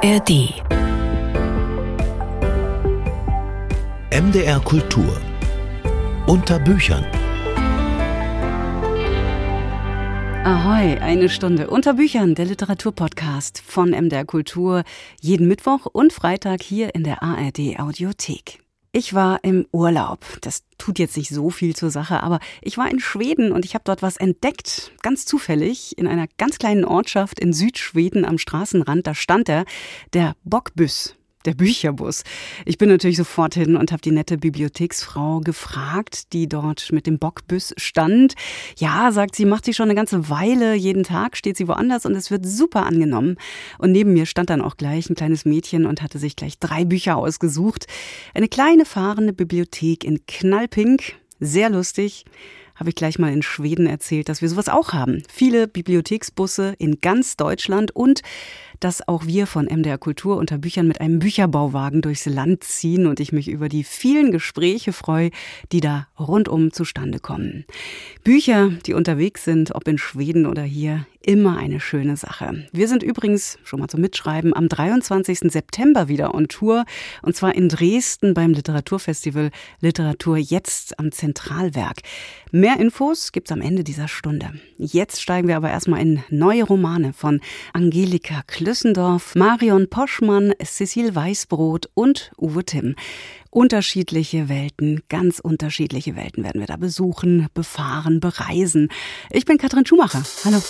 ARD. MDR Kultur. Unter Büchern. Ahoi, eine Stunde unter Büchern, der Literaturpodcast von MDR Kultur, jeden Mittwoch und Freitag hier in der ARD Audiothek. Ich war im Urlaub. Das tut jetzt nicht so viel zur Sache, aber ich war in Schweden und ich habe dort was entdeckt. Ganz zufällig in einer ganz kleinen Ortschaft in Südschweden am Straßenrand. Da stand er, der Bockbüss der Bücherbus. Ich bin natürlich sofort hin und habe die nette Bibliotheksfrau gefragt, die dort mit dem Bockbus stand. Ja, sagt sie, macht sie schon eine ganze Weile. Jeden Tag steht sie woanders und es wird super angenommen. Und neben mir stand dann auch gleich ein kleines Mädchen und hatte sich gleich drei Bücher ausgesucht. Eine kleine fahrende Bibliothek in Knallpink. Sehr lustig habe ich gleich mal in Schweden erzählt, dass wir sowas auch haben. Viele Bibliotheksbusse in ganz Deutschland und dass auch wir von MDR Kultur unter Büchern mit einem Bücherbauwagen durchs Land ziehen und ich mich über die vielen Gespräche freue, die da rundum zustande kommen. Bücher, die unterwegs sind, ob in Schweden oder hier, immer eine schöne Sache. Wir sind übrigens, schon mal zum Mitschreiben, am 23. September wieder on Tour und zwar in Dresden beim Literaturfestival Literatur jetzt am Zentralwerk. Mehr Infos gibt's am Ende dieser Stunde. Jetzt steigen wir aber erstmal in neue Romane von Angelika Klüssendorf, Marion Poschmann, Cecil Weißbrot und Uwe Timm. Unterschiedliche Welten, ganz unterschiedliche Welten werden wir da besuchen, befahren, bereisen. Ich bin Katrin Schumacher. Hallo.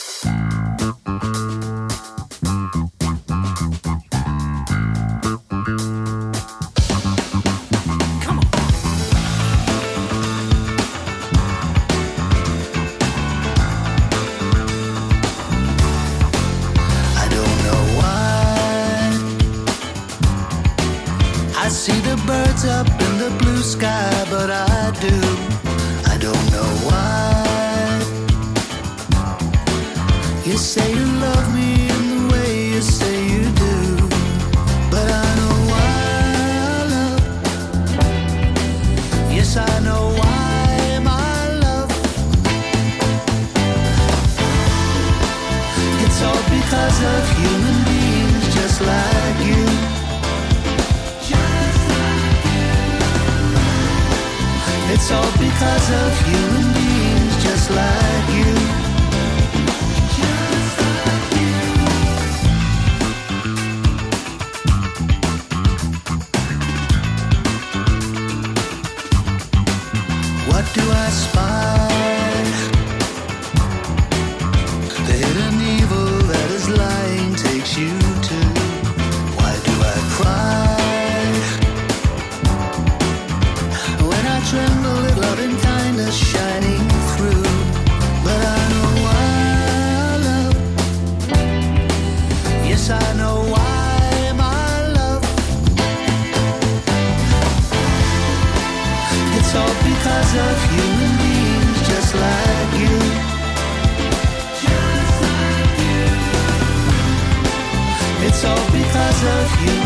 Of human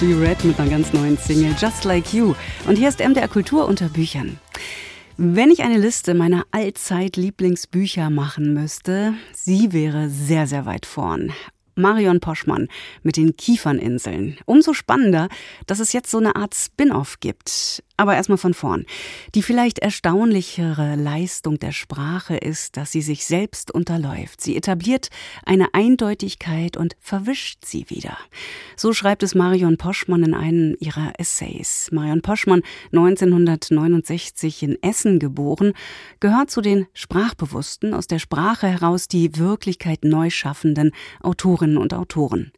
Simply Red mit einer ganz neuen Single, Just Like You. Und hier ist MDR Kultur unter Büchern. Wenn ich eine Liste meiner Allzeit-Lieblingsbücher machen müsste, sie wäre sehr, sehr weit vorn. Marion Poschmann mit den Kieferninseln. Umso spannender, dass es jetzt so eine Art Spin-off gibt. Aber erstmal von vorn. Die vielleicht erstaunlichere Leistung der Sprache ist, dass sie sich selbst unterläuft. Sie etabliert eine Eindeutigkeit und verwischt sie wieder. So schreibt es Marion Poschmann in einem ihrer Essays. Marion Poschmann, 1969 in Essen geboren, gehört zu den Sprachbewussten, aus der Sprache heraus die Wirklichkeit neu schaffenden Autorinnen und Autoren.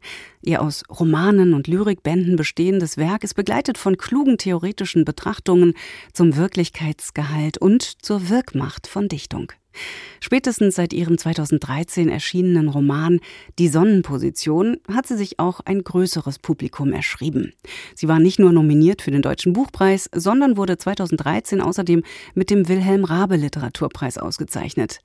Ihr aus Romanen und Lyrikbänden bestehendes Werk ist begleitet von klugen theoretischen Betrachtungen zum Wirklichkeitsgehalt und zur Wirkmacht von Dichtung. Spätestens seit ihrem 2013 erschienenen Roman Die Sonnenposition hat sie sich auch ein größeres Publikum erschrieben. Sie war nicht nur nominiert für den Deutschen Buchpreis, sondern wurde 2013 außerdem mit dem Wilhelm Rabe Literaturpreis ausgezeichnet.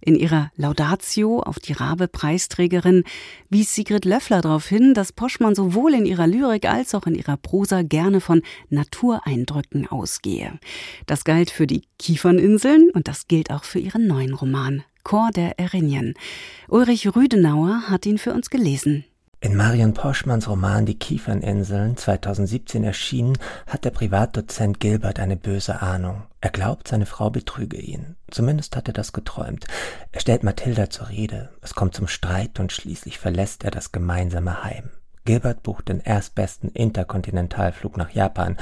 In ihrer Laudatio auf die Rabe-Preisträgerin wies Sigrid Löffler darauf hin, dass Poschmann sowohl in ihrer Lyrik als auch in ihrer Prosa gerne von Natureindrücken ausgehe. Das galt für die Kieferninseln und das gilt auch für ihren neuen Roman Chor der Erinien. Ulrich Rüdenauer hat ihn für uns gelesen. In Marion Poschmanns Roman Die Kieferninseln 2017 erschienen, hat der Privatdozent Gilbert eine böse Ahnung. Er glaubt, seine Frau betrüge ihn. Zumindest hat er das geträumt. Er stellt Mathilda zur Rede. Es kommt zum Streit und schließlich verlässt er das gemeinsame Heim. Gilbert bucht den erstbesten Interkontinentalflug nach Japan.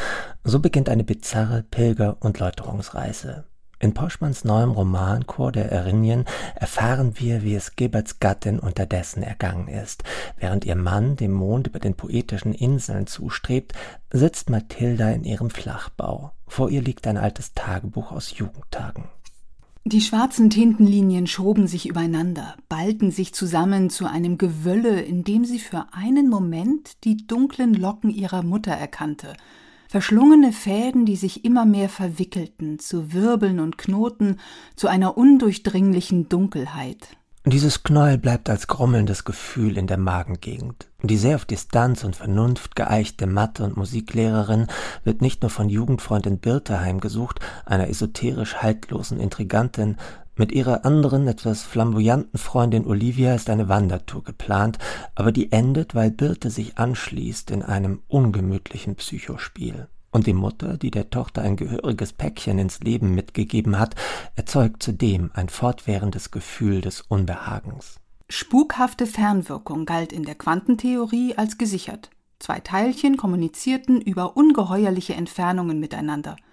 So beginnt eine bizarre Pilger- und Läuterungsreise. In Poschmanns neuem Roman Chor der Erinien erfahren wir, wie es Gilberts Gattin unterdessen ergangen ist. Während ihr Mann dem Mond über den poetischen Inseln zustrebt, sitzt Mathilda in ihrem Flachbau. Vor ihr liegt ein altes Tagebuch aus Jugendtagen. Die schwarzen Tintenlinien schoben sich übereinander, ballten sich zusammen zu einem Gewölle, in dem sie für einen Moment die dunklen Locken ihrer Mutter erkannte – verschlungene Fäden, die sich immer mehr verwickelten, zu Wirbeln und Knoten, zu einer undurchdringlichen Dunkelheit. Dieses Knäuel bleibt als grummelndes Gefühl in der Magengegend. Die sehr auf Distanz und Vernunft geeichte Mathe- und Musiklehrerin wird nicht nur von Jugendfreundin Birte heimgesucht, einer esoterisch haltlosen Intrigantin, mit ihrer anderen, etwas flamboyanten Freundin Olivia ist eine Wandertour geplant, aber die endet, weil Birte sich anschließt in einem ungemütlichen Psychospiel. Und die Mutter, die der Tochter ein gehöriges Päckchen ins Leben mitgegeben hat, erzeugt zudem ein fortwährendes Gefühl des Unbehagens. Spukhafte Fernwirkung galt in der Quantentheorie als gesichert. Zwei Teilchen kommunizierten über ungeheuerliche Entfernungen miteinander –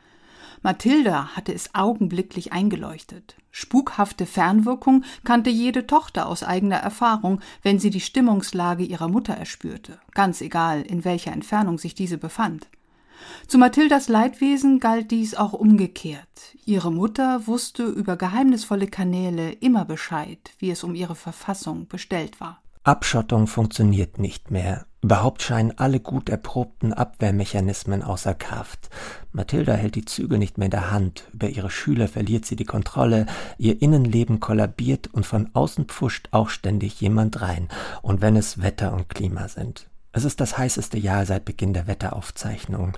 Mathilda hatte es augenblicklich eingeleuchtet. Spukhafte Fernwirkung kannte jede Tochter aus eigener Erfahrung, wenn sie die Stimmungslage ihrer Mutter erspürte, ganz egal, in welcher Entfernung sich diese befand. Zu Mathildas Leidwesen galt dies auch umgekehrt. Ihre Mutter wusste über geheimnisvolle Kanäle immer Bescheid, wie es um ihre Verfassung bestellt war. Abschottung funktioniert nicht mehr. Überhaupt scheinen alle gut erprobten Abwehrmechanismen außer Kraft. Mathilda hält die Zügel nicht mehr in der Hand, über ihre Schüler verliert sie die Kontrolle, ihr Innenleben kollabiert und von außen pfuscht auch ständig jemand rein, und wenn es Wetter und Klima sind. Es ist das heißeste Jahr seit Beginn der Wetteraufzeichnungen.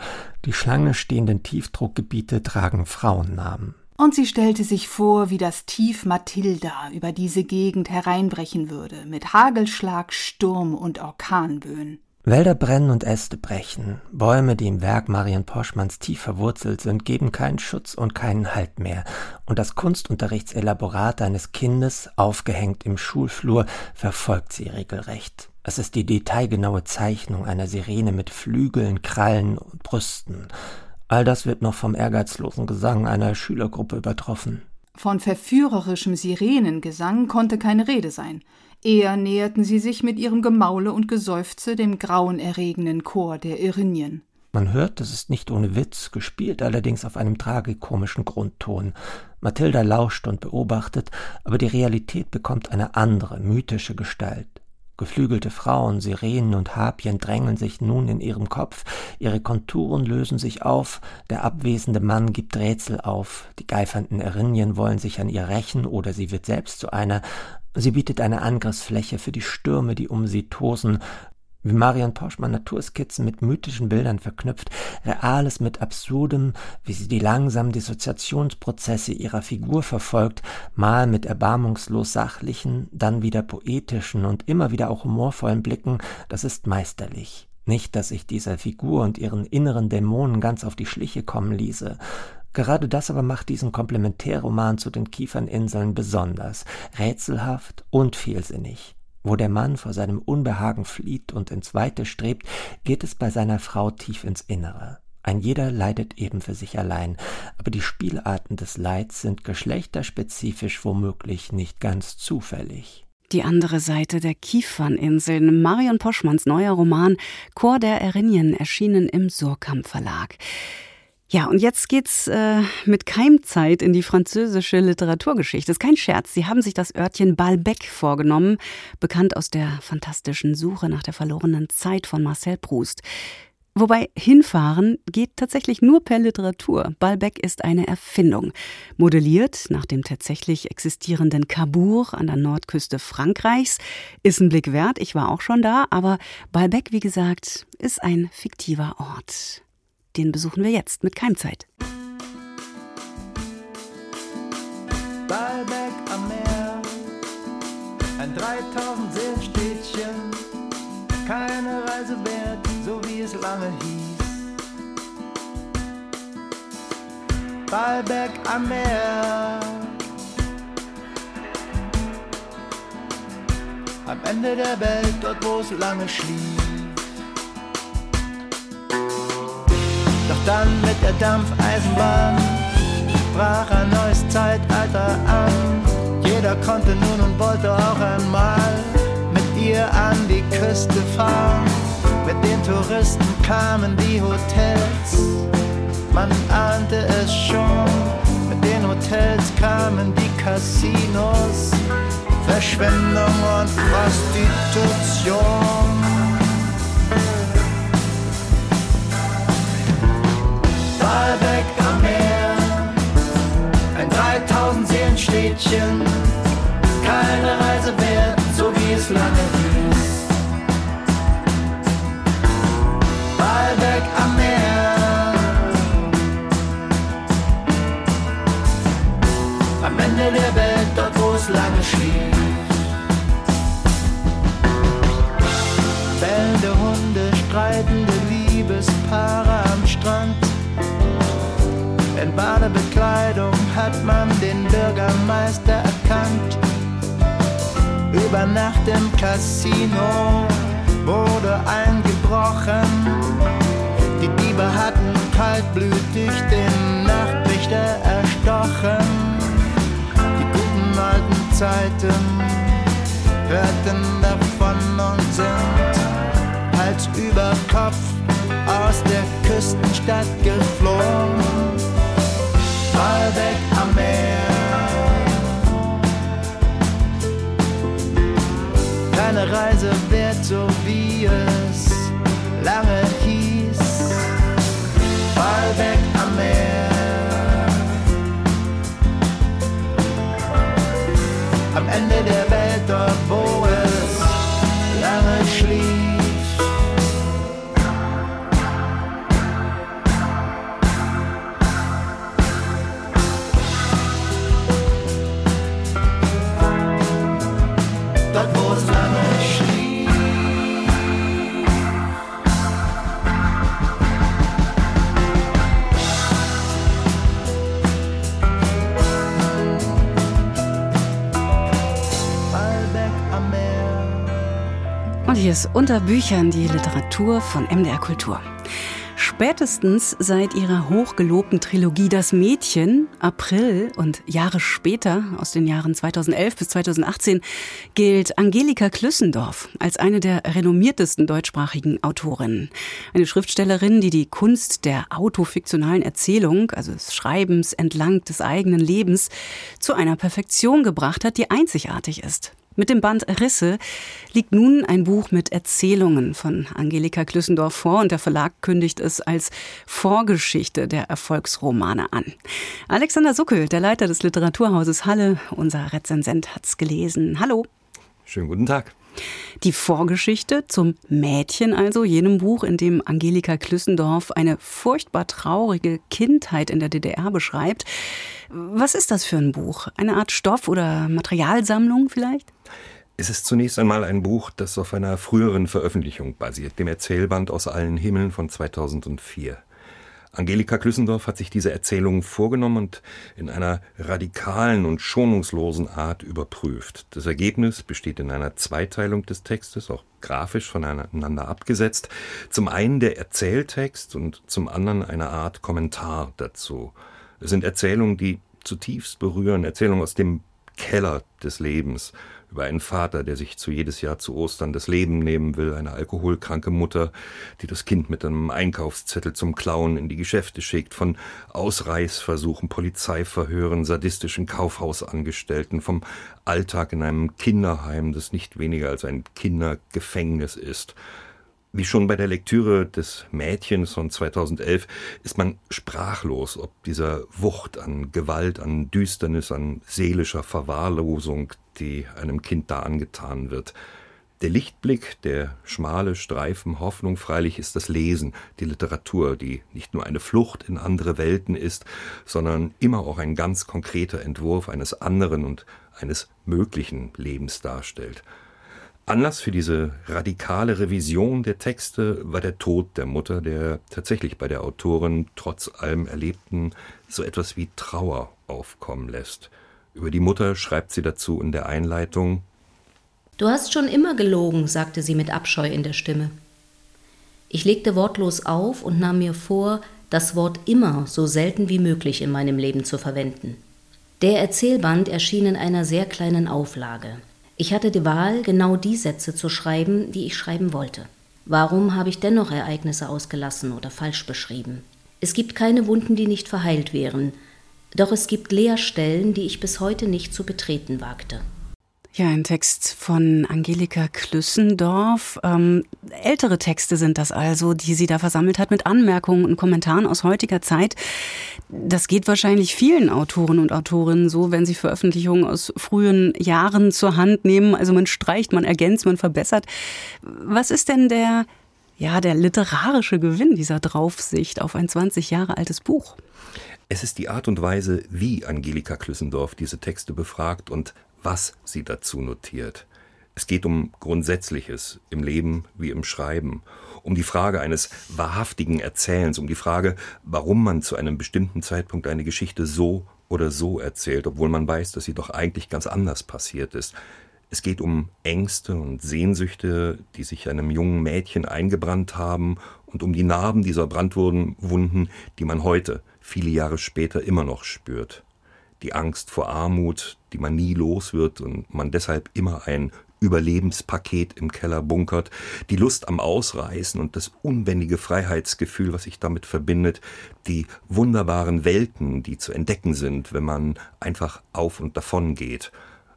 Die Schlange stehenden Tiefdruckgebiete tragen Frauennamen und sie stellte sich vor, wie das Tief Mathilda über diese Gegend hereinbrechen würde, mit Hagelschlag, Sturm und Orkanböen. Wälder brennen und Äste brechen. Bäume, die im Werk Marion Poschmanns tief verwurzelt sind, geben keinen Schutz und keinen Halt mehr. Und das Kunstunterrichtselaborat eines Kindes, aufgehängt im Schulflur, verfolgt sie regelrecht. Es ist die detailgenaue Zeichnung einer Sirene mit Flügeln, Krallen und Brüsten. All das wird noch vom ehrgeizlosen Gesang einer Schülergruppe übertroffen. Von verführerischem Sirenengesang konnte keine Rede sein. Eher näherten sie sich mit ihrem Gemaule und Geseufze dem grauenerregenden Chor der Irinien. Man hört, es ist nicht ohne Witz, gespielt allerdings auf einem tragikomischen Grundton. Mathilda lauscht und beobachtet, aber die Realität bekommt eine andere, mythische Gestalt. Geflügelte Frauen, Sirenen und Harpien drängeln sich nun in ihrem Kopf, ihre Konturen lösen sich auf, der abwesende Mann gibt Rätsel auf, die geifernden Erinien wollen sich an ihr rächen oder sie wird selbst zu einer, sie bietet eine Angriffsfläche für die Stürme, die um sie tosen, wie Marion Poschmann Naturskizzen mit mythischen Bildern verknüpft, Reales mit Absurdem, wie sie die langsamen Dissoziationsprozesse ihrer Figur verfolgt, mal mit erbarmungslos sachlichen, dann wieder poetischen und immer wieder auch humorvollen Blicken, das ist meisterlich. Nicht, dass ich dieser Figur und ihren inneren Dämonen ganz auf die Schliche kommen ließe. Gerade das aber macht diesen Komplementärroman zu den Kieferninseln besonders, rätselhaft und vielsinnig. Wo der Mann vor seinem Unbehagen flieht und ins Weite strebt, geht es bei seiner Frau tief ins Innere. Ein jeder leidet eben für sich allein, aber die Spielarten des Leids sind geschlechterspezifisch womöglich nicht ganz zufällig. Die andere Seite der Kieferninseln, Marion Poschmanns neuer Roman Chor der Erinien, erschienen im Surkamp Verlag. Ja, und jetzt geht's äh, mit Keimzeit in die französische Literaturgeschichte. Ist kein Scherz. Sie haben sich das Örtchen Balbec vorgenommen, bekannt aus der fantastischen Suche nach der verlorenen Zeit von Marcel Proust. Wobei hinfahren geht tatsächlich nur per Literatur. Balbec ist eine Erfindung. Modelliert nach dem tatsächlich existierenden Cabourg an der Nordküste Frankreichs. Ist ein Blick wert, ich war auch schon da, aber Balbec, wie gesagt, ist ein fiktiver Ort. Den besuchen wir jetzt mit Keimzeit. Baalbek am Meer, ein 3000 Seelenstädtchen, keine Reise wert, so wie es lange hieß. Baalbek am Meer, am Ende der Welt, dort wo es lange schlief. Doch dann mit der Dampfeisenbahn brach ein neues Zeitalter an. Jeder konnte nun und wollte auch einmal mit ihr an die Küste fahren. Mit den Touristen kamen die Hotels, man ahnte es schon. Mit den Hotels kamen die Casinos, Verschwendung und Prostitution. Walbeck am Meer, ein 3000 Seelenstädtchen, keine Reise wert, so wie es lange hieß. Walbeck am Meer, am Ende der Welt, dort wo es lange schlief. Hat man den Bürgermeister erkannt. Über Nacht im Casino wurde eingebrochen. Die Diebe hatten kaltblütig den Nachtwächter erstochen. Die guten alten Zeiten hörten davon und sind Hals über Kopf aus der Küstenstadt geflohen. Waldeck am Meer. Keine Reise wert, so wie es lange hieß. Waldeck am Meer. Am Ende der Welt, dort wo es Ist unter Büchern die Literatur von MDR Kultur. Spätestens seit ihrer hochgelobten Trilogie Das Mädchen, April und Jahre später, aus den Jahren 2011 bis 2018, gilt Angelika Klüssendorf als eine der renommiertesten deutschsprachigen Autorinnen. Eine Schriftstellerin, die die Kunst der autofiktionalen Erzählung, also des Schreibens entlang des eigenen Lebens, zu einer Perfektion gebracht hat, die einzigartig ist. Mit dem Band Risse liegt nun ein Buch mit Erzählungen von Angelika Klüssendorf vor und der Verlag kündigt es als Vorgeschichte der Erfolgsromane an. Alexander Suckel, der Leiter des Literaturhauses Halle, unser Rezensent, hat's gelesen. Hallo. Schönen guten Tag. Die Vorgeschichte zum Mädchen also, jenem Buch, in dem Angelika Klüssendorf eine furchtbar traurige Kindheit in der DDR beschreibt. Was ist das für ein Buch? Eine Art Stoff- oder Materialsammlung vielleicht? Es ist zunächst einmal ein Buch, das auf einer früheren Veröffentlichung basiert, dem Erzählband aus allen Himmeln von 2004. Angelika Klüssendorf hat sich diese Erzählung vorgenommen und in einer radikalen und schonungslosen Art überprüft. Das Ergebnis besteht in einer Zweiteilung des Textes, auch grafisch voneinander abgesetzt. Zum einen der Erzähltext und zum anderen eine Art Kommentar dazu. Es sind Erzählungen, die zutiefst berühren, Erzählungen aus dem Keller des Lebens, über einen Vater, der sich zu jedes Jahr zu Ostern das Leben nehmen will, eine alkoholkranke Mutter, die das Kind mit einem Einkaufszettel zum Klauen in die Geschäfte schickt, von Ausreißversuchen, Polizeiverhören, sadistischen Kaufhausangestellten, vom Alltag in einem Kinderheim, das nicht weniger als ein Kindergefängnis ist. Wie schon bei der Lektüre des Mädchens von 2011 ist man sprachlos, ob dieser Wucht an Gewalt, an Düsternis, an seelischer Verwahrlosung, die einem Kind da angetan wird. Der Lichtblick, der schmale Streifen Hoffnung freilich ist das Lesen, die Literatur, die nicht nur eine Flucht in andere Welten ist, sondern immer auch ein ganz konkreter Entwurf eines anderen und eines möglichen Lebens darstellt. Anlass für diese radikale Revision der Texte war der Tod der Mutter, der tatsächlich bei der Autorin trotz allem Erlebten so etwas wie Trauer aufkommen lässt. Über die Mutter schreibt sie dazu in der Einleitung Du hast schon immer gelogen, sagte sie mit Abscheu in der Stimme. Ich legte wortlos auf und nahm mir vor, das Wort immer so selten wie möglich in meinem Leben zu verwenden. Der Erzählband erschien in einer sehr kleinen Auflage. Ich hatte die Wahl, genau die Sätze zu schreiben, die ich schreiben wollte. Warum habe ich dennoch Ereignisse ausgelassen oder falsch beschrieben? Es gibt keine Wunden, die nicht verheilt wären, doch es gibt Leerstellen, die ich bis heute nicht zu betreten wagte. Ja, ein Text von Angelika Klüssendorf. Ähm, ältere Texte sind das also, die sie da versammelt hat mit Anmerkungen und Kommentaren aus heutiger Zeit. Das geht wahrscheinlich vielen Autoren und Autorinnen so, wenn sie Veröffentlichungen aus frühen Jahren zur Hand nehmen. Also man streicht, man ergänzt, man verbessert. Was ist denn der, ja, der literarische Gewinn dieser Draufsicht auf ein 20 Jahre altes Buch? Es ist die Art und Weise, wie Angelika Klüssendorf diese Texte befragt und was sie dazu notiert. Es geht um Grundsätzliches im Leben wie im Schreiben, um die Frage eines wahrhaftigen Erzählens, um die Frage, warum man zu einem bestimmten Zeitpunkt eine Geschichte so oder so erzählt, obwohl man weiß, dass sie doch eigentlich ganz anders passiert ist. Es geht um Ängste und Sehnsüchte, die sich einem jungen Mädchen eingebrannt haben und um die Narben dieser Brandwunden, die man heute, viele Jahre später, immer noch spürt die Angst vor Armut, die man nie los wird und man deshalb immer ein Überlebenspaket im Keller bunkert, die Lust am Ausreißen und das unbändige Freiheitsgefühl, was sich damit verbindet, die wunderbaren Welten, die zu entdecken sind, wenn man einfach auf und davon geht,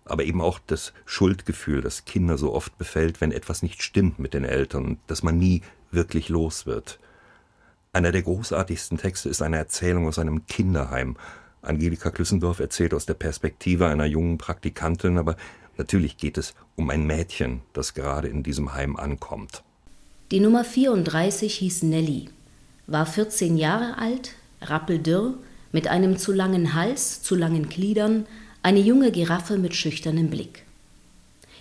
aber eben auch das Schuldgefühl, das Kinder so oft befällt, wenn etwas nicht stimmt mit den Eltern, dass man nie wirklich los wird. Einer der großartigsten Texte ist eine Erzählung aus einem Kinderheim, Angelika Klüssendorf erzählt aus der Perspektive einer jungen Praktikantin, aber natürlich geht es um ein Mädchen, das gerade in diesem Heim ankommt. Die Nummer 34 hieß Nelly, war 14 Jahre alt, rappeldürr, mit einem zu langen Hals, zu langen Gliedern, eine junge Giraffe mit schüchternem Blick.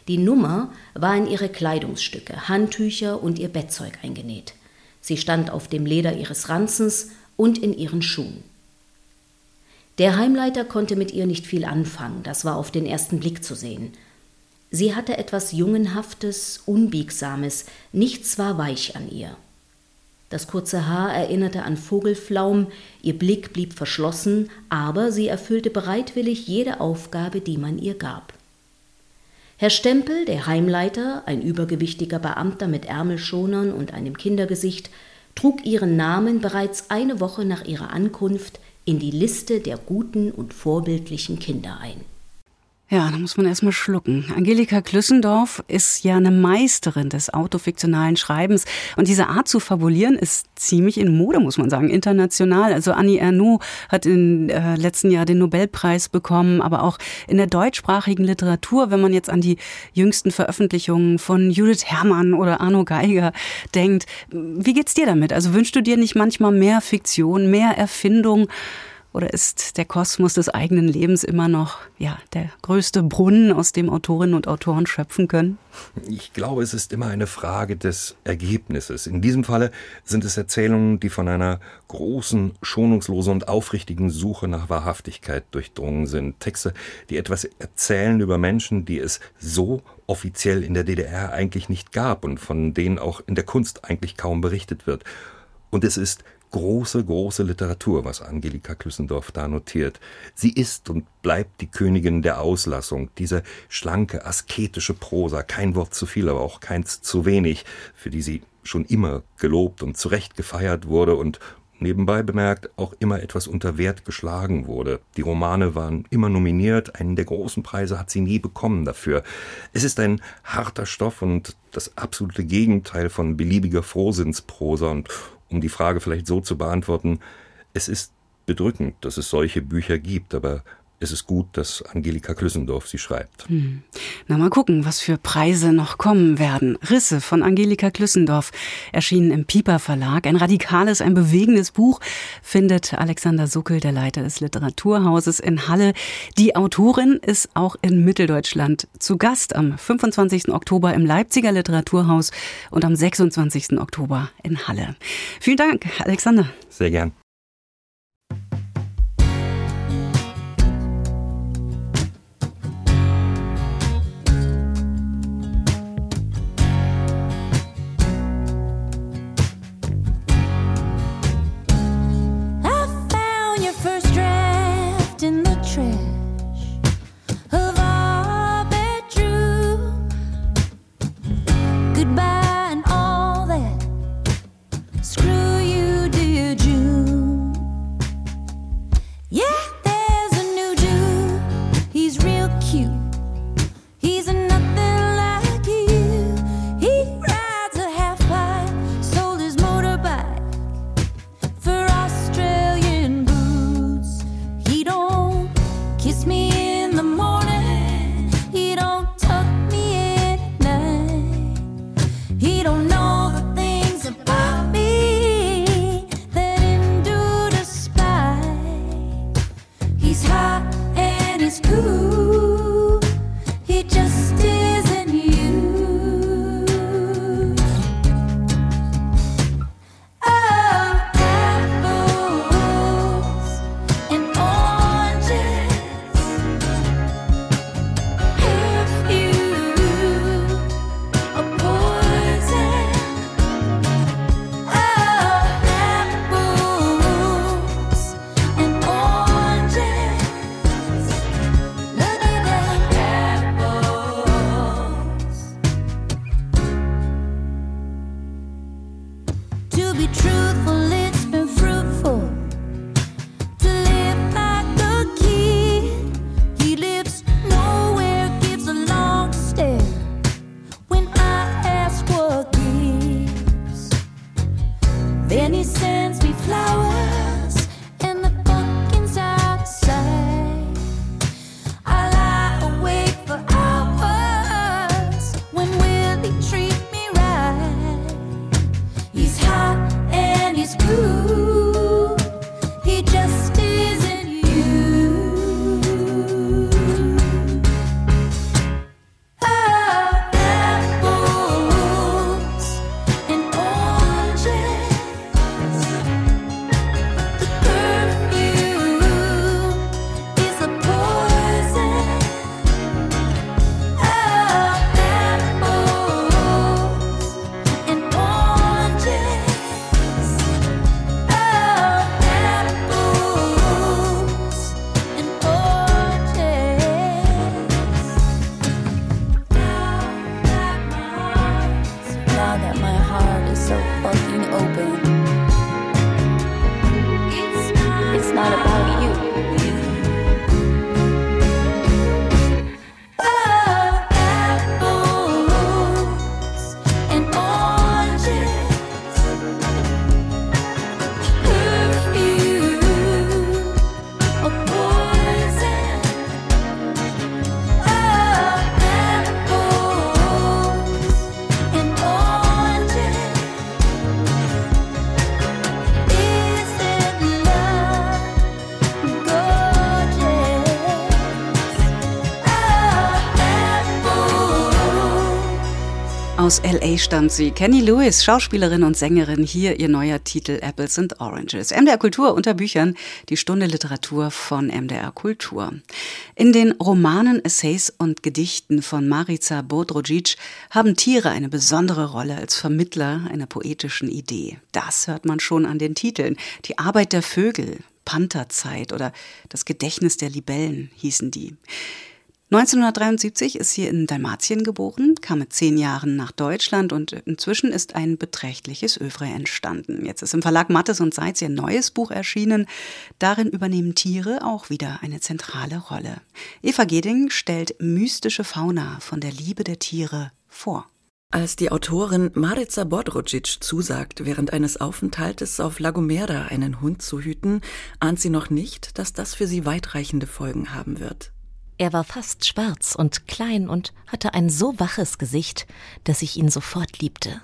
Die Nummer war in ihre Kleidungsstücke, Handtücher und ihr Bettzeug eingenäht. Sie stand auf dem Leder ihres Ranzens und in ihren Schuhen. Der Heimleiter konnte mit ihr nicht viel anfangen, das war auf den ersten Blick zu sehen. Sie hatte etwas Jungenhaftes, Unbiegsames, nichts war weich an ihr. Das kurze Haar erinnerte an Vogelflaum, ihr Blick blieb verschlossen, aber sie erfüllte bereitwillig jede Aufgabe, die man ihr gab. Herr Stempel, der Heimleiter, ein übergewichtiger Beamter mit Ärmelschonern und einem Kindergesicht, trug ihren Namen bereits eine Woche nach ihrer Ankunft in die Liste der guten und vorbildlichen Kinder ein. Ja, da muss man erstmal schlucken. Angelika Klüssendorf ist ja eine Meisterin des autofiktionalen Schreibens. Und diese Art zu fabulieren ist ziemlich in Mode, muss man sagen, international. Also Annie Ernaux hat im äh, letzten Jahr den Nobelpreis bekommen, aber auch in der deutschsprachigen Literatur, wenn man jetzt an die jüngsten Veröffentlichungen von Judith Herrmann oder Arno Geiger denkt. Wie geht's dir damit? Also wünschst du dir nicht manchmal mehr Fiktion, mehr Erfindung? Oder ist der Kosmos des eigenen Lebens immer noch ja, der größte Brunnen, aus dem Autorinnen und Autoren schöpfen können? Ich glaube, es ist immer eine Frage des Ergebnisses. In diesem Falle sind es Erzählungen, die von einer großen, schonungslosen und aufrichtigen Suche nach Wahrhaftigkeit durchdrungen sind. Texte, die etwas erzählen über Menschen, die es so offiziell in der DDR eigentlich nicht gab und von denen auch in der Kunst eigentlich kaum berichtet wird. Und es ist große, große Literatur, was Angelika Klüssendorf da notiert. Sie ist und bleibt die Königin der Auslassung, diese schlanke, asketische Prosa, kein Wort zu viel, aber auch keins zu wenig, für die sie schon immer gelobt und zurecht gefeiert wurde und nebenbei bemerkt auch immer etwas unter Wert geschlagen wurde. Die Romane waren immer nominiert, einen der großen Preise hat sie nie bekommen dafür. Es ist ein harter Stoff und das absolute Gegenteil von beliebiger Frohsinnsprosa und um die Frage vielleicht so zu beantworten, es ist bedrückend, dass es solche Bücher gibt, aber es ist gut, dass Angelika Klüssendorf sie schreibt. Hm. Na mal gucken, was für Preise noch kommen werden. Risse von Angelika Klüssendorf erschienen im Piper Verlag. Ein radikales, ein bewegendes Buch findet Alexander Suckel, der Leiter des Literaturhauses in Halle. Die Autorin ist auch in Mitteldeutschland zu Gast am 25. Oktober im Leipziger Literaturhaus und am 26. Oktober in Halle. Vielen Dank, Alexander. Sehr gern. Aus LA stammt sie. Kenny Lewis, Schauspielerin und Sängerin. Hier ihr neuer Titel Apples and Oranges. MDR Kultur unter Büchern. Die Stunde Literatur von MDR Kultur. In den Romanen, Essays und Gedichten von Marica Bodrogic haben Tiere eine besondere Rolle als Vermittler einer poetischen Idee. Das hört man schon an den Titeln. Die Arbeit der Vögel, Pantherzeit oder das Gedächtnis der Libellen hießen die. 1973 ist sie in Dalmatien geboren, kam mit zehn Jahren nach Deutschland und inzwischen ist ein beträchtliches Övre entstanden. Jetzt ist im Verlag Mattes und Seitz ihr neues Buch erschienen. Darin übernehmen Tiere auch wieder eine zentrale Rolle. Eva Geding stellt mystische Fauna von der Liebe der Tiere vor. Als die Autorin Marica Bodrogic zusagt, während eines Aufenthaltes auf Lagomera einen Hund zu hüten, ahnt sie noch nicht, dass das für sie weitreichende Folgen haben wird. Er war fast schwarz und klein und hatte ein so waches Gesicht, dass ich ihn sofort liebte.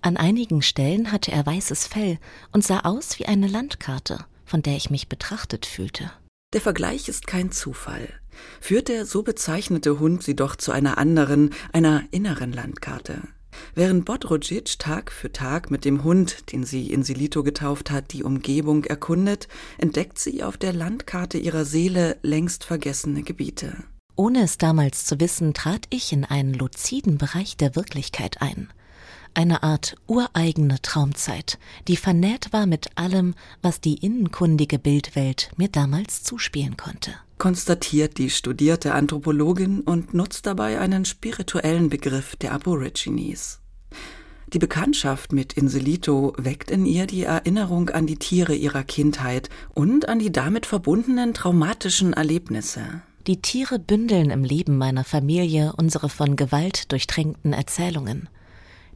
An einigen Stellen hatte er weißes Fell und sah aus wie eine Landkarte, von der ich mich betrachtet fühlte. Der Vergleich ist kein Zufall. Führt der so bezeichnete Hund sie doch zu einer anderen, einer inneren Landkarte. Während Bodrogic Tag für Tag mit dem Hund, den sie in Silito getauft hat, die Umgebung erkundet, entdeckt sie auf der Landkarte ihrer Seele längst vergessene Gebiete. Ohne es damals zu wissen, trat ich in einen luziden Bereich der Wirklichkeit ein. Eine Art ureigene Traumzeit, die vernäht war mit allem, was die innenkundige Bildwelt mir damals zuspielen konnte konstatiert die studierte Anthropologin und nutzt dabei einen spirituellen Begriff der Aborigines. Die Bekanntschaft mit Inselito weckt in ihr die Erinnerung an die Tiere ihrer Kindheit und an die damit verbundenen traumatischen Erlebnisse. Die Tiere bündeln im Leben meiner Familie unsere von Gewalt durchtränkten Erzählungen.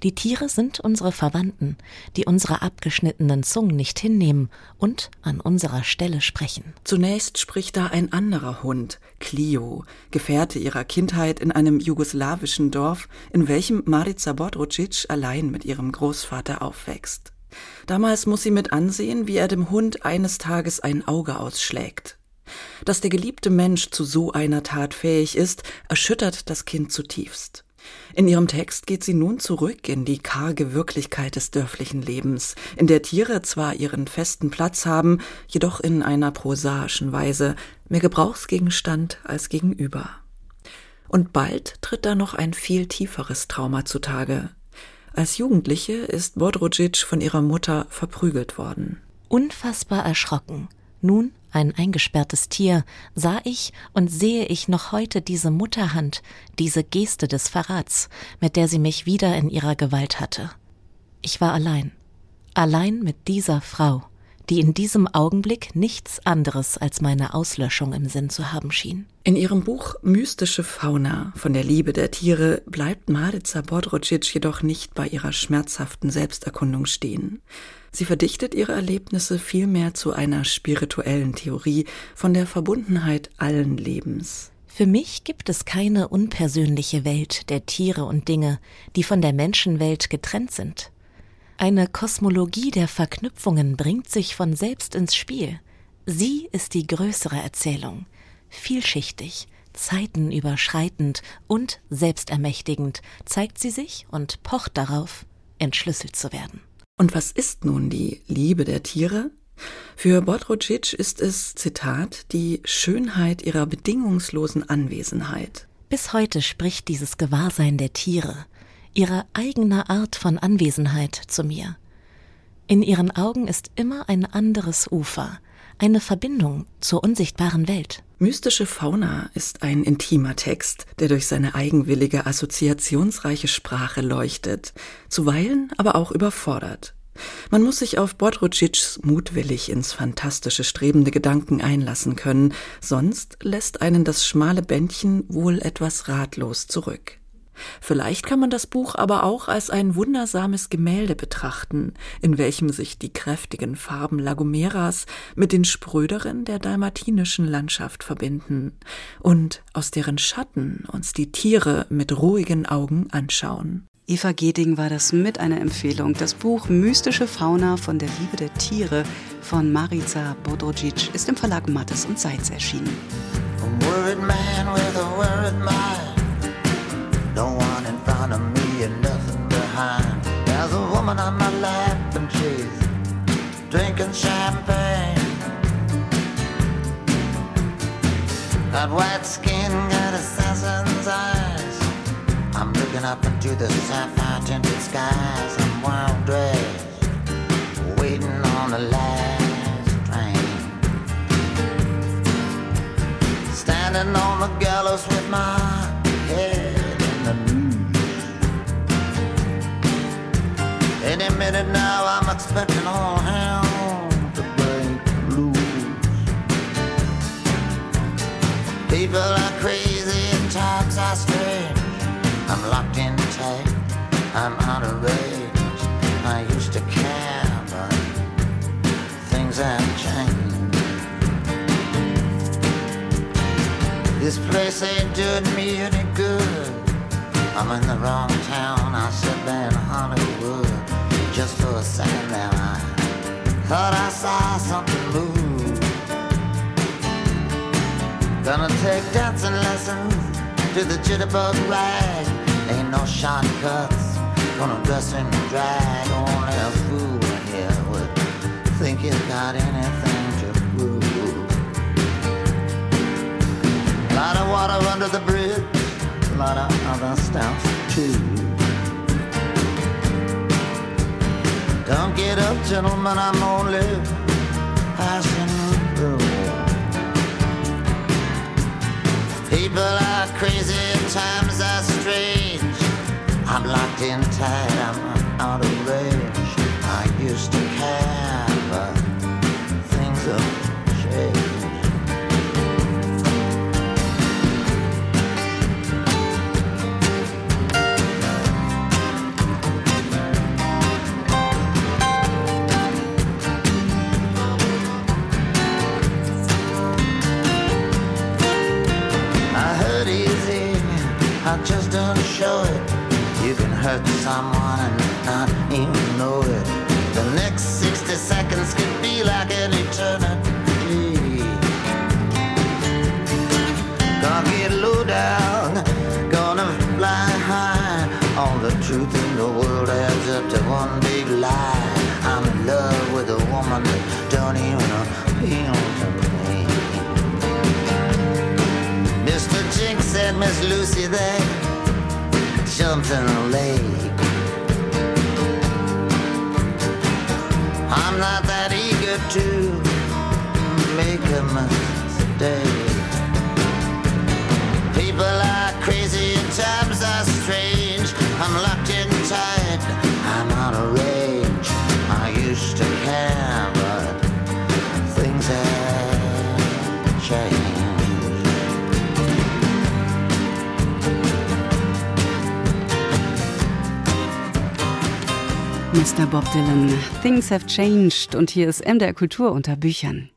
Die Tiere sind unsere Verwandten, die unsere abgeschnittenen Zungen nicht hinnehmen und an unserer Stelle sprechen. Zunächst spricht da ein anderer Hund, Clio, Gefährte ihrer Kindheit in einem jugoslawischen Dorf, in welchem Marica Bodrucic allein mit ihrem Großvater aufwächst. Damals muss sie mit ansehen, wie er dem Hund eines Tages ein Auge ausschlägt. Dass der geliebte Mensch zu so einer Tat fähig ist, erschüttert das Kind zutiefst. In ihrem Text geht sie nun zurück in die karge Wirklichkeit des dörflichen Lebens, in der Tiere zwar ihren festen Platz haben, jedoch in einer prosaischen Weise, mehr Gebrauchsgegenstand als Gegenüber. Und bald tritt da noch ein viel tieferes Trauma zutage. Als Jugendliche ist Bodrogic von ihrer Mutter verprügelt worden. Unfassbar erschrocken. Nun ein eingesperrtes Tier, sah ich und sehe ich noch heute diese Mutterhand, diese Geste des Verrats, mit der sie mich wieder in ihrer Gewalt hatte. Ich war allein, allein mit dieser Frau, die in diesem Augenblick nichts anderes als meine Auslöschung im Sinn zu haben schien. In ihrem Buch Mystische Fauna von der Liebe der Tiere bleibt Marica Bodrocic jedoch nicht bei ihrer schmerzhaften Selbsterkundung stehen. Sie verdichtet ihre Erlebnisse vielmehr zu einer spirituellen Theorie von der Verbundenheit allen Lebens. Für mich gibt es keine unpersönliche Welt der Tiere und Dinge, die von der Menschenwelt getrennt sind. Eine Kosmologie der Verknüpfungen bringt sich von selbst ins Spiel. Sie ist die größere Erzählung, vielschichtig, zeitenüberschreitend und selbstermächtigend zeigt sie sich und pocht darauf, entschlüsselt zu werden. Und was ist nun die Liebe der Tiere? Für Bodrocic ist es, Zitat, die Schönheit ihrer bedingungslosen Anwesenheit. Bis heute spricht dieses Gewahrsein der Tiere, ihre eigene Art von Anwesenheit zu mir. In ihren Augen ist immer ein anderes Ufer, eine Verbindung zur unsichtbaren Welt. Mystische Fauna ist ein intimer Text, der durch seine eigenwillige, assoziationsreiche Sprache leuchtet, zuweilen aber auch überfordert. Man muss sich auf Bodrucics mutwillig ins fantastische strebende Gedanken einlassen können, sonst lässt einen das schmale Bändchen wohl etwas ratlos zurück. Vielleicht kann man das Buch aber auch als ein wundersames Gemälde betrachten, in welchem sich die kräftigen Farben Lagomeras mit den spröderen der dalmatinischen Landschaft verbinden und aus deren Schatten uns die Tiere mit ruhigen Augen anschauen. Eva Geding war das mit einer Empfehlung. Das Buch Mystische Fauna von der Liebe der Tiere von Marica Bodrogic ist im Verlag Mattes und Seitz erschienen. No one in front of me and nothing behind. There's a woman on my lap and she's drinking champagne. That white skin got assassin's eyes. I'm looking up into the sapphire tinted skies. I'm well dressed, waiting on the last train. Standing on the gallows with my Any minute now, I'm expecting all hell. To break loose. People are crazy and times are strange. I'm locked in tight, I'm out of range. I used to care, but things have changed. This place ain't doing me any good. I'm in the wrong town, I said in Hollywood. Just for a second there, I thought I saw something move. Gonna take dancing lessons to the jitterbug rag. Ain't no shortcuts. Gonna dress in drag. Only a fool here would think he's got anything to prove. Lot of water under the bridge. A lot of other stuff too. Don't get up, gentlemen. I'm only passing through. People are crazy times are strange. I'm locked in tight, Miss Lucy they jumped in the lake. I'm not that eager to make a mistake. Mr. Bob Dylan, Things have changed und hier ist MDR Kultur unter Büchern.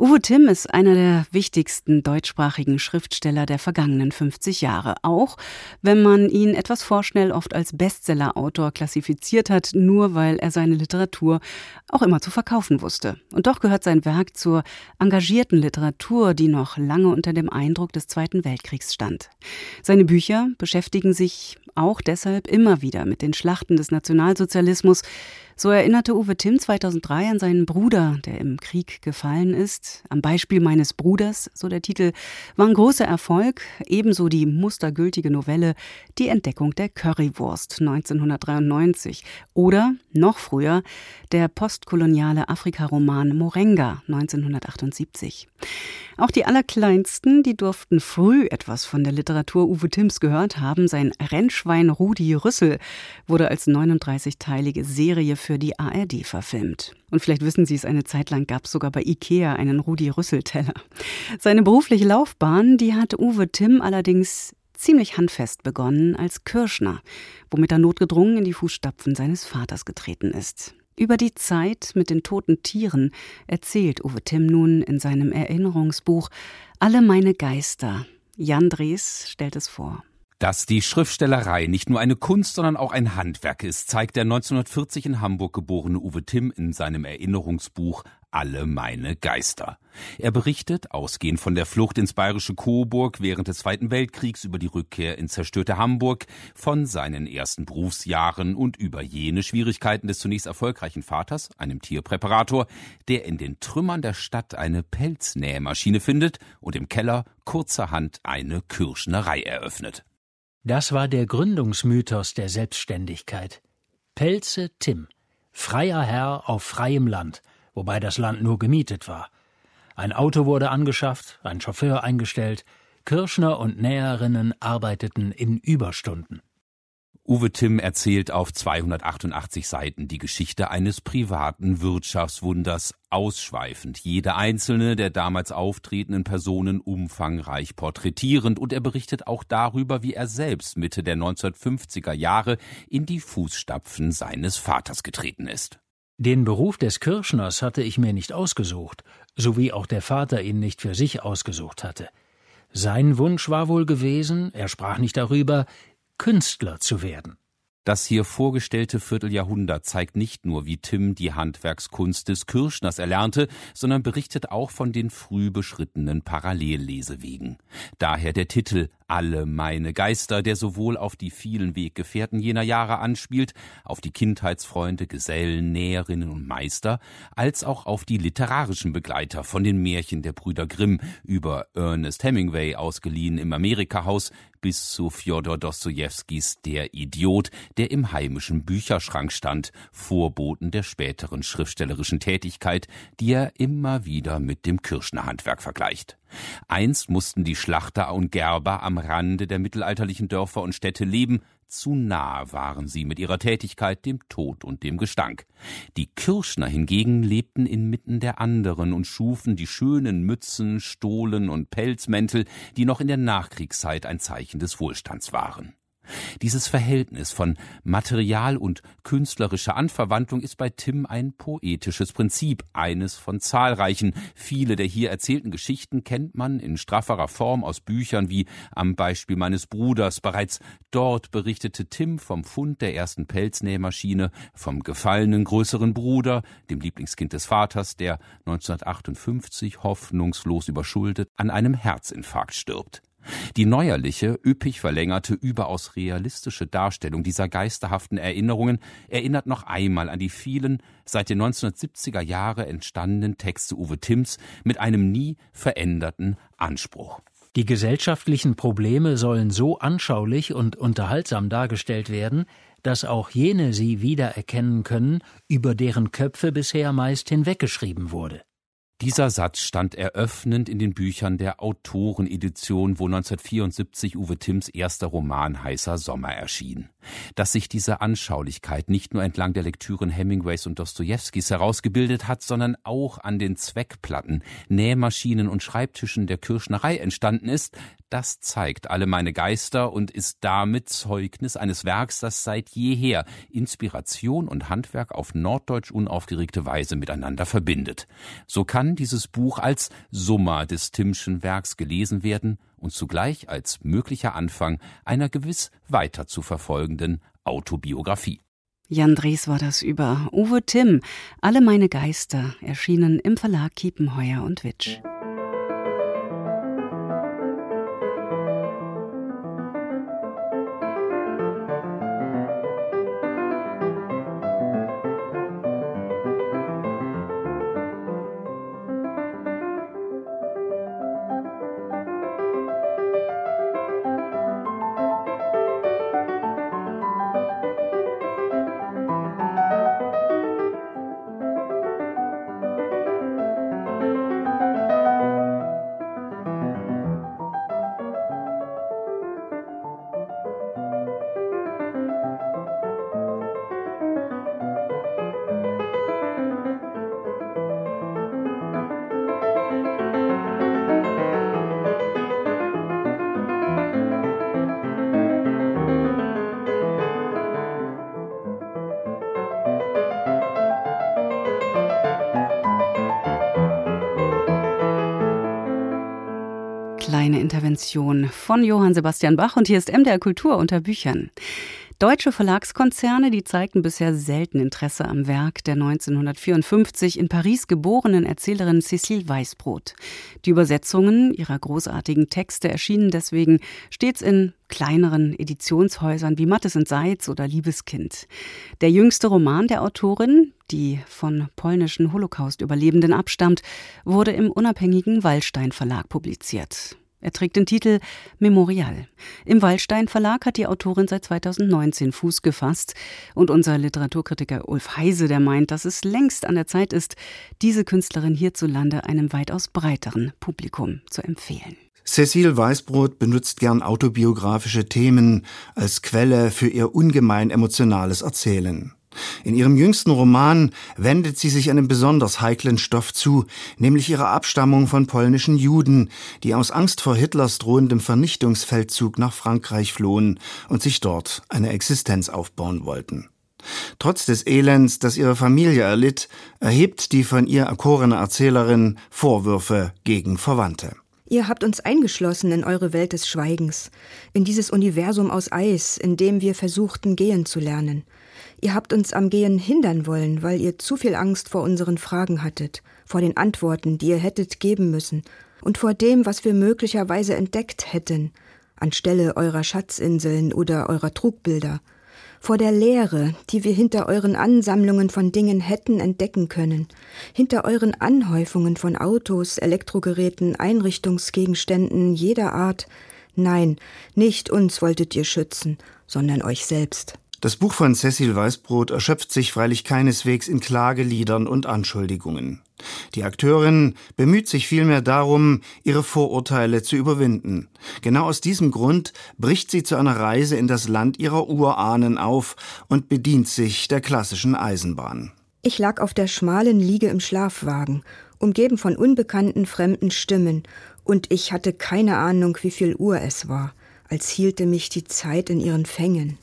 Uwe Timm ist einer der wichtigsten deutschsprachigen Schriftsteller der vergangenen 50 Jahre, auch wenn man ihn etwas vorschnell oft als Bestsellerautor klassifiziert hat, nur weil er seine Literatur auch immer zu verkaufen wusste. Und doch gehört sein Werk zur engagierten Literatur, die noch lange unter dem Eindruck des Zweiten Weltkriegs stand. Seine Bücher beschäftigen sich auch deshalb immer wieder mit den Schlachten des Nationalsozialismus, so erinnerte Uwe Timm 2003 an seinen Bruder, der im Krieg gefallen ist. Am Beispiel meines Bruders, so der Titel, war ein großer Erfolg, ebenso die mustergültige Novelle Die Entdeckung der Currywurst 1993 oder noch früher der postkoloniale Afrikaroman Morenga 1978. Auch die Allerkleinsten, die durften früh etwas von der Literatur Uwe Timms gehört haben. Sein Rennschwein Rudi Rüssel wurde als 39-teilige Serie die ARD verfilmt. Und vielleicht wissen Sie es, eine Zeit lang gab es sogar bei Ikea einen Rudi Rüssel-Teller. Seine berufliche Laufbahn, die hat Uwe Timm allerdings ziemlich handfest begonnen als Kirschner, womit er notgedrungen in die Fußstapfen seines Vaters getreten ist. Über die Zeit mit den toten Tieren erzählt Uwe Timm nun in seinem Erinnerungsbuch Alle meine Geister. Jan Drees stellt es vor. Dass die Schriftstellerei nicht nur eine Kunst, sondern auch ein Handwerk ist, zeigt der 1940 in Hamburg geborene Uwe Timm in seinem Erinnerungsbuch alle meine Geister. Er berichtet, ausgehend von der Flucht ins bayerische Coburg während des Zweiten Weltkriegs über die Rückkehr in zerstörte Hamburg, von seinen ersten Berufsjahren und über jene Schwierigkeiten des zunächst erfolgreichen Vaters, einem Tierpräparator, der in den Trümmern der Stadt eine Pelznähmaschine findet und im Keller kurzerhand eine Kirschnerei eröffnet. Das war der Gründungsmythos der Selbstständigkeit. Pelze Tim, freier Herr auf freiem Land, wobei das Land nur gemietet war. Ein Auto wurde angeschafft, ein Chauffeur eingestellt, Kirschner und Näherinnen arbeiteten in Überstunden. Uwe Timm erzählt auf 288 Seiten die Geschichte eines privaten Wirtschaftswunders, ausschweifend, jede einzelne der damals auftretenden Personen umfangreich porträtierend, und er berichtet auch darüber, wie er selbst Mitte der 1950er Jahre in die Fußstapfen seines Vaters getreten ist. Den Beruf des Kirschners hatte ich mir nicht ausgesucht, so wie auch der Vater ihn nicht für sich ausgesucht hatte. Sein Wunsch war wohl gewesen, er sprach nicht darüber, Künstler zu werden. Das hier vorgestellte Vierteljahrhundert zeigt nicht nur, wie Tim die Handwerkskunst des Kirschners erlernte, sondern berichtet auch von den früh beschrittenen Parallellesewegen. Daher der Titel alle meine Geister, der sowohl auf die vielen Weggefährten jener Jahre anspielt, auf die Kindheitsfreunde, Gesellen, Näherinnen und Meister, als auch auf die literarischen Begleiter von den Märchen der Brüder Grimm über Ernest Hemingway ausgeliehen im Amerikahaus bis zu Fjodor Dostojewskis Der Idiot, der im heimischen Bücherschrank stand, Vorboten der späteren schriftstellerischen Tätigkeit, die er immer wieder mit dem Kirschnerhandwerk vergleicht. Einst mussten die Schlachter und Gerber am Rande der mittelalterlichen Dörfer und Städte leben, zu nah waren sie mit ihrer Tätigkeit dem Tod und dem Gestank. Die Kirschner hingegen lebten inmitten der anderen und schufen die schönen Mützen, Stohlen und Pelzmäntel, die noch in der Nachkriegszeit ein Zeichen des Wohlstands waren. Dieses Verhältnis von Material und künstlerischer Anverwandlung ist bei Tim ein poetisches Prinzip, eines von zahlreichen. Viele der hier erzählten Geschichten kennt man in strafferer Form aus Büchern wie am Beispiel meines Bruders. Bereits dort berichtete Tim vom Fund der ersten Pelznähmaschine, vom gefallenen größeren Bruder, dem Lieblingskind des Vaters, der 1958 hoffnungslos überschuldet an einem Herzinfarkt stirbt. Die neuerliche, üppig verlängerte, überaus realistische Darstellung dieser geisterhaften Erinnerungen erinnert noch einmal an die vielen seit den 1970er Jahre entstandenen Texte Uwe Timms mit einem nie veränderten Anspruch. Die gesellschaftlichen Probleme sollen so anschaulich und unterhaltsam dargestellt werden, dass auch jene sie wiedererkennen können, über deren Köpfe bisher meist hinweggeschrieben wurde. Dieser Satz stand eröffnend in den Büchern der Autorenedition, wo 1974 Uwe Timms erster Roman Heißer Sommer erschien. Dass sich diese Anschaulichkeit nicht nur entlang der Lektüren Hemingways und Dostojewskis herausgebildet hat, sondern auch an den Zweckplatten, Nähmaschinen und Schreibtischen der Kirschnerei entstanden ist, das zeigt alle meine Geister und ist damit Zeugnis eines Werks, das seit jeher Inspiration und Handwerk auf norddeutsch unaufgeregte Weise miteinander verbindet. So kann dieses Buch als Summa des Timmschen Werks gelesen werden und zugleich als möglicher Anfang einer gewiss weiter zu verfolgenden Autobiografie. Jan Drees war das über Uwe Timm. Alle meine Geister erschienen im Verlag Kiepenheuer und Witsch. Intervention von Johann Sebastian Bach und hier ist MDR Kultur unter Büchern. Deutsche Verlagskonzerne, die zeigten bisher selten Interesse am Werk der 1954 in Paris geborenen Erzählerin Cécile Weißbrot. Die Übersetzungen ihrer großartigen Texte erschienen deswegen stets in kleineren Editionshäusern wie Mattes und Seitz oder Liebeskind. Der jüngste Roman der Autorin, die von polnischen Holocaust-Überlebenden abstammt, wurde im unabhängigen Wallstein Verlag publiziert. Er trägt den Titel Memorial. Im Wallstein Verlag hat die Autorin seit 2019 Fuß gefasst und unser Literaturkritiker Ulf Heise, der meint, dass es längst an der Zeit ist, diese Künstlerin hierzulande einem weitaus breiteren Publikum zu empfehlen. Cecile Weißbrot benutzt gern autobiografische Themen als Quelle für ihr ungemein emotionales Erzählen. In ihrem jüngsten Roman wendet sie sich einem besonders heiklen Stoff zu, nämlich ihrer Abstammung von polnischen Juden, die aus Angst vor Hitlers drohendem Vernichtungsfeldzug nach Frankreich flohen und sich dort eine Existenz aufbauen wollten. Trotz des Elends, das ihre Familie erlitt, erhebt die von ihr erkorene Erzählerin Vorwürfe gegen Verwandte. Ihr habt uns eingeschlossen in eure Welt des Schweigens, in dieses Universum aus Eis, in dem wir versuchten gehen zu lernen. Ihr habt uns am Gehen hindern wollen, weil ihr zu viel Angst vor unseren Fragen hattet, vor den Antworten, die ihr hättet geben müssen, und vor dem, was wir möglicherweise entdeckt hätten, anstelle eurer Schatzinseln oder eurer Trugbilder, vor der Leere, die wir hinter euren Ansammlungen von Dingen hätten entdecken können, hinter euren Anhäufungen von Autos, Elektrogeräten, Einrichtungsgegenständen jeder Art. Nein, nicht uns wolltet ihr schützen, sondern euch selbst. Das Buch von Cecil Weißbrot erschöpft sich freilich keineswegs in Klageliedern und Anschuldigungen. Die Akteurin bemüht sich vielmehr darum, ihre Vorurteile zu überwinden. Genau aus diesem Grund bricht sie zu einer Reise in das Land ihrer Urahnen auf und bedient sich der klassischen Eisenbahn. Ich lag auf der schmalen Liege im Schlafwagen, umgeben von unbekannten fremden Stimmen, und ich hatte keine Ahnung, wie viel Uhr es war, als hielte mich die Zeit in ihren Fängen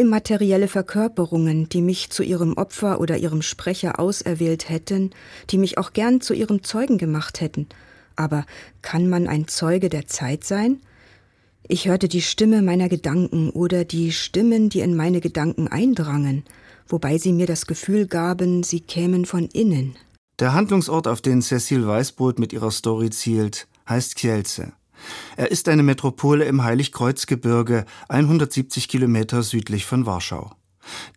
immaterielle Verkörperungen, die mich zu ihrem Opfer oder ihrem Sprecher auserwählt hätten, die mich auch gern zu ihrem Zeugen gemacht hätten. Aber kann man ein Zeuge der Zeit sein? Ich hörte die Stimme meiner Gedanken oder die Stimmen, die in meine Gedanken eindrangen, wobei sie mir das Gefühl gaben, sie kämen von innen. Der Handlungsort, auf den Cecil Weißbrot mit ihrer Story zielt, heißt Kielce. Er ist eine Metropole im Heiligkreuzgebirge, 170 Kilometer südlich von Warschau.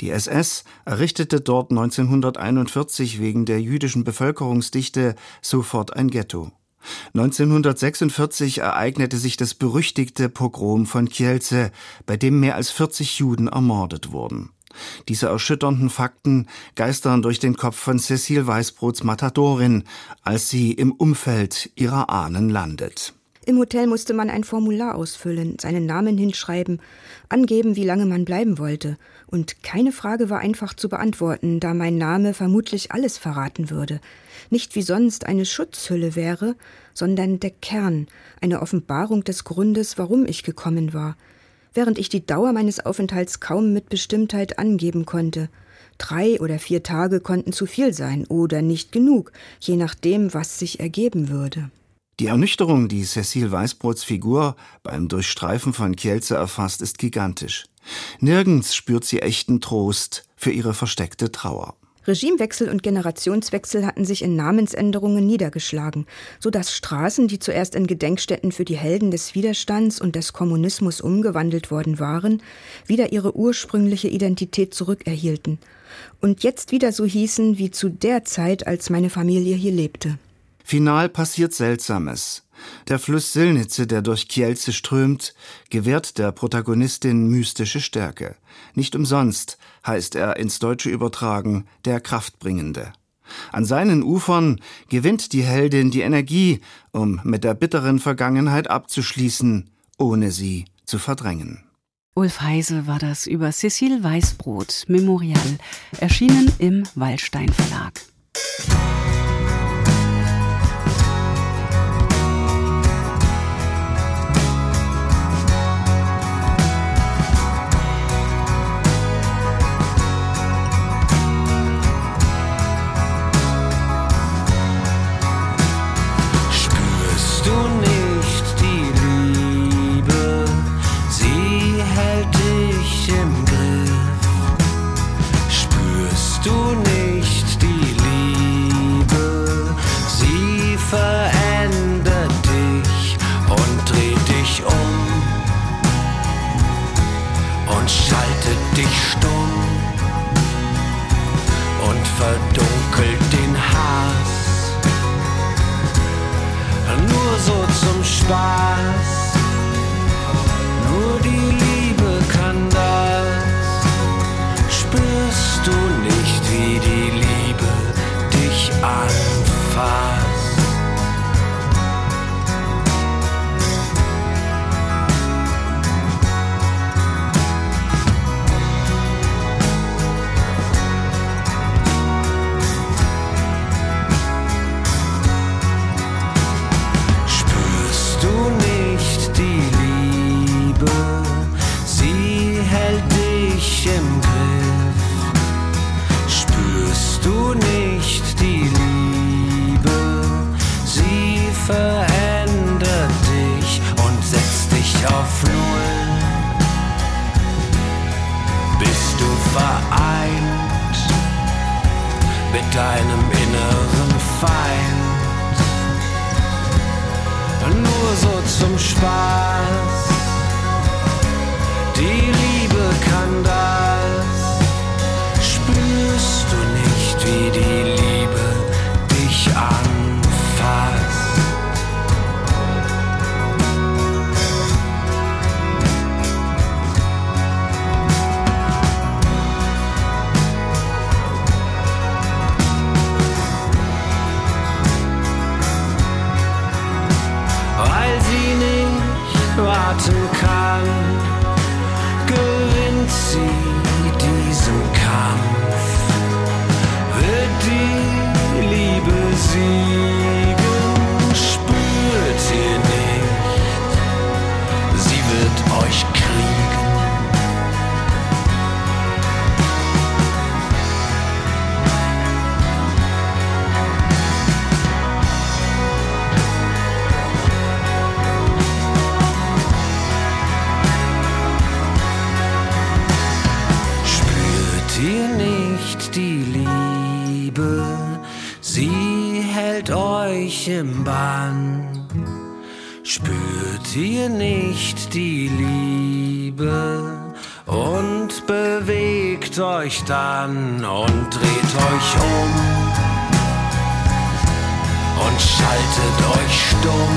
Die SS errichtete dort 1941 wegen der jüdischen Bevölkerungsdichte sofort ein Ghetto. 1946 ereignete sich das berüchtigte Pogrom von Kielce, bei dem mehr als 40 Juden ermordet wurden. Diese erschütternden Fakten geistern durch den Kopf von Cecil Weißbrots Matadorin, als sie im Umfeld ihrer Ahnen landet. Im Hotel musste man ein Formular ausfüllen, seinen Namen hinschreiben, angeben, wie lange man bleiben wollte. Und keine Frage war einfach zu beantworten, da mein Name vermutlich alles verraten würde. Nicht wie sonst eine Schutzhülle wäre, sondern der Kern, eine Offenbarung des Grundes, warum ich gekommen war. Während ich die Dauer meines Aufenthalts kaum mit Bestimmtheit angeben konnte. Drei oder vier Tage konnten zu viel sein oder nicht genug, je nachdem, was sich ergeben würde. Die Ernüchterung, die Cecile Weißbrots Figur beim Durchstreifen von Kielce erfasst, ist gigantisch. Nirgends spürt sie echten Trost für ihre versteckte Trauer. Regimewechsel und Generationswechsel hatten sich in Namensänderungen niedergeschlagen, so dass Straßen, die zuerst in Gedenkstätten für die Helden des Widerstands und des Kommunismus umgewandelt worden waren, wieder ihre ursprüngliche Identität zurückerhielten und jetzt wieder so hießen wie zu der Zeit, als meine Familie hier lebte. Final passiert Seltsames. Der Fluss Silnitze, der durch Kielce strömt, gewährt der Protagonistin mystische Stärke. Nicht umsonst heißt er ins Deutsche übertragen der Kraftbringende. An seinen Ufern gewinnt die Heldin die Energie, um mit der bitteren Vergangenheit abzuschließen, ohne sie zu verdrängen. Ulf Heise war das über Cecil Weißbrot Memorial, erschienen im Wallstein Verlag. fire. dich im Griff. Spürst du nicht die Liebe? Sie verändert dich und setzt dich auf Null. Bist du vereint mit deinem inneren Feind? Nur so zum Spaß. To. Bann. Spürt ihr nicht die Liebe? Und bewegt euch dann und dreht euch um und schaltet euch stumm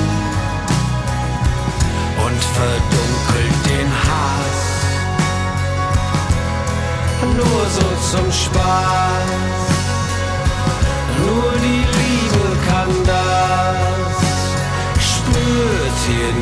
und verdunkelt den Hass nur so zum Spaß. Spürt ihr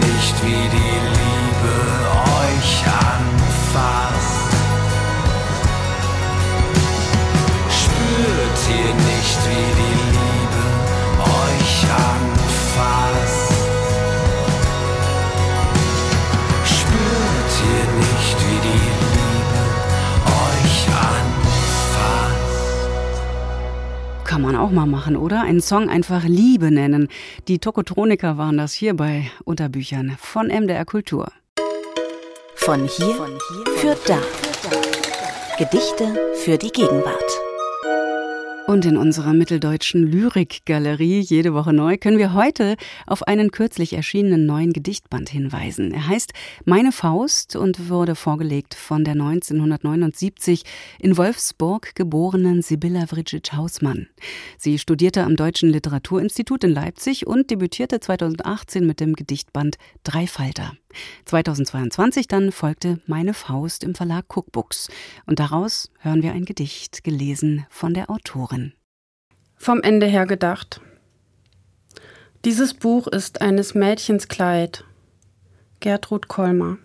Kann man auch mal machen, oder? Einen Song einfach Liebe nennen. Die Tokotroniker waren das hier bei Unterbüchern von MDR Kultur. Von hier für da. Gedichte für die Gegenwart. Und in unserer mitteldeutschen Lyrikgalerie jede Woche neu können wir heute auf einen kürzlich erschienenen neuen Gedichtband hinweisen. Er heißt Meine Faust und wurde vorgelegt von der 1979 in Wolfsburg geborenen Sibylla Vricic-Hausmann. Sie studierte am Deutschen Literaturinstitut in Leipzig und debütierte 2018 mit dem Gedichtband Dreifalter. 2022 dann folgte Meine Faust im Verlag Cookbooks und daraus hören wir ein Gedicht, gelesen von der Autorin. Vom Ende her gedacht. Dieses Buch ist eines Mädchens Kleid. Gertrud Kolmer.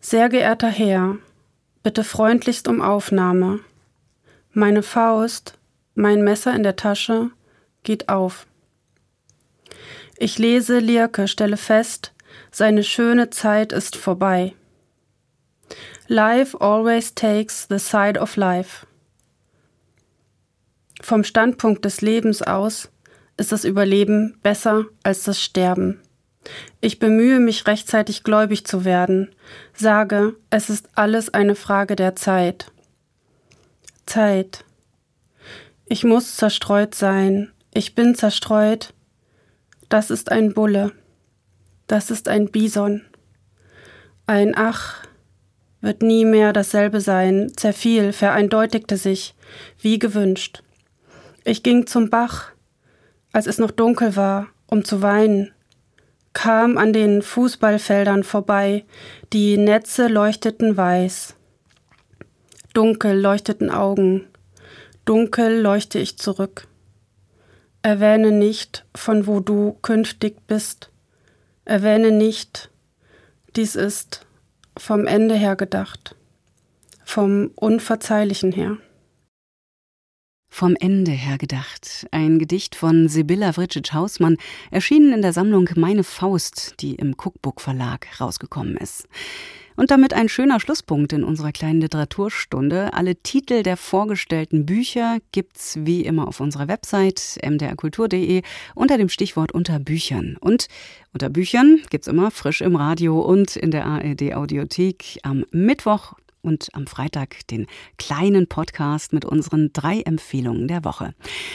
Sehr geehrter Herr, bitte freundlichst um Aufnahme. Meine Faust, mein Messer in der Tasche, geht auf. Ich lese Lierke, stelle fest, seine schöne Zeit ist vorbei. Life always takes the side of life. Vom Standpunkt des Lebens aus ist das Überleben besser als das Sterben. Ich bemühe mich rechtzeitig gläubig zu werden, sage, es ist alles eine Frage der Zeit. Zeit. Ich muss zerstreut sein, ich bin zerstreut. Das ist ein Bulle, das ist ein Bison. Ein Ach wird nie mehr dasselbe sein, zerfiel, vereindeutigte sich, wie gewünscht. Ich ging zum Bach, als es noch dunkel war, um zu weinen, kam an den Fußballfeldern vorbei, die Netze leuchteten weiß. Dunkel leuchteten Augen, dunkel leuchte ich zurück. Erwähne nicht, von wo du künftig bist. Erwähne nicht, dies ist vom Ende her gedacht, vom Unverzeihlichen her. Vom Ende her gedacht. Ein Gedicht von Sibylla Vricic-Hausmann, erschienen in der Sammlung Meine Faust, die im Cookbook Verlag rausgekommen ist. Und damit ein schöner Schlusspunkt in unserer kleinen Literaturstunde. Alle Titel der vorgestellten Bücher gibt's wie immer auf unserer Website mdrkultur.de unter dem Stichwort unter Büchern. Und unter Büchern gibt's immer frisch im Radio und in der ARD Audiothek am Mittwoch und am Freitag den kleinen Podcast mit unseren drei Empfehlungen der Woche.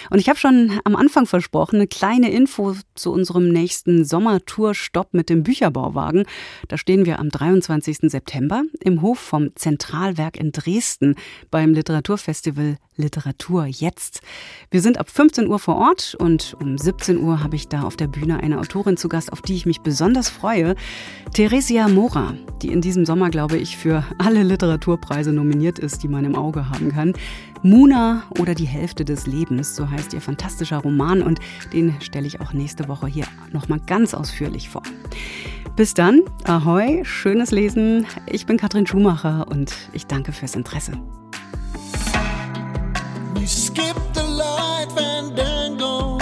Und ich habe schon am Anfang versprochen, eine kleine Info zu unserem nächsten Sommertour-Stopp mit dem Bücherbauwagen. Da stehen wir am 23. September im Hof vom Zentralwerk in Dresden beim Literaturfestival Literatur jetzt. Wir sind ab 15 Uhr vor Ort und um 17 Uhr habe ich da auf der Bühne eine Autorin zu Gast, auf die ich mich besonders freue. Theresia Mora, die in diesem Sommer, glaube ich, für alle Literatur Literaturpreise nominiert ist, die man im Auge haben kann. Muna oder die Hälfte des Lebens, so heißt ihr fantastischer Roman und den stelle ich auch nächste Woche hier nochmal ganz ausführlich vor. Bis dann, ahoi, schönes Lesen. Ich bin Katrin Schumacher und ich danke fürs Interesse. We skip the light fandango.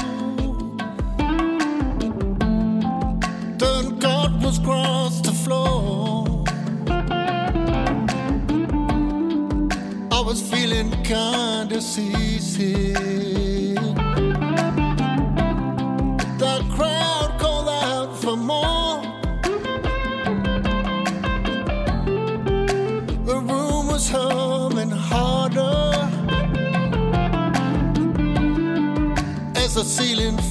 Turn cardinals across the floor. was feeling kinda seasick. The crowd called out for more. The room was humming harder as the ceiling.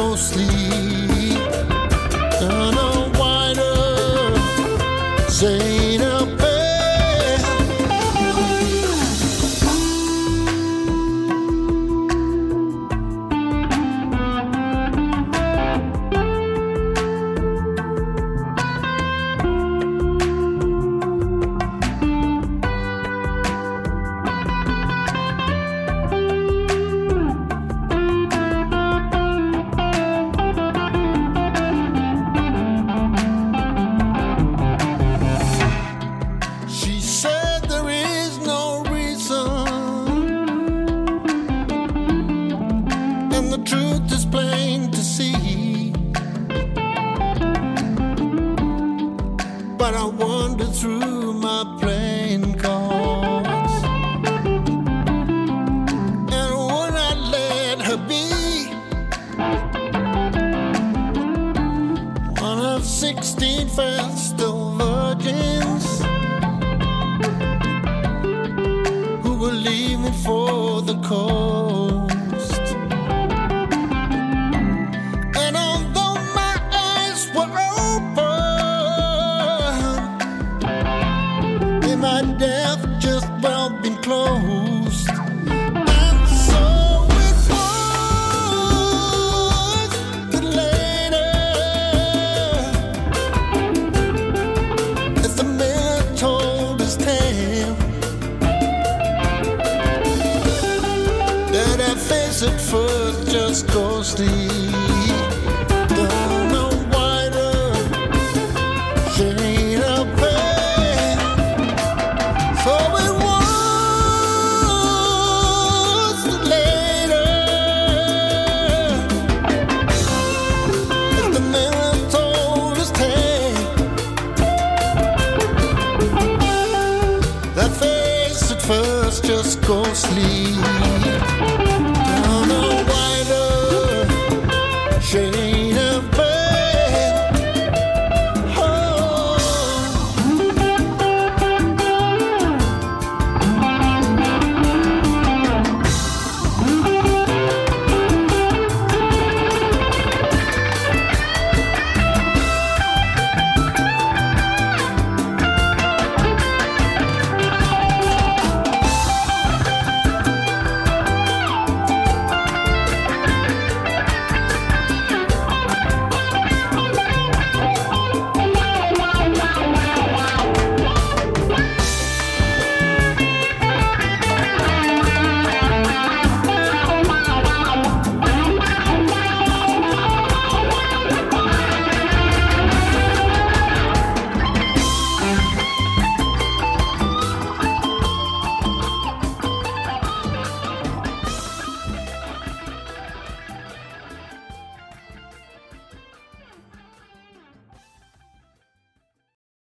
Desert foot just goes deep.